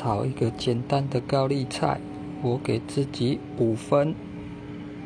炒一个简单的高丽菜我给自己五分。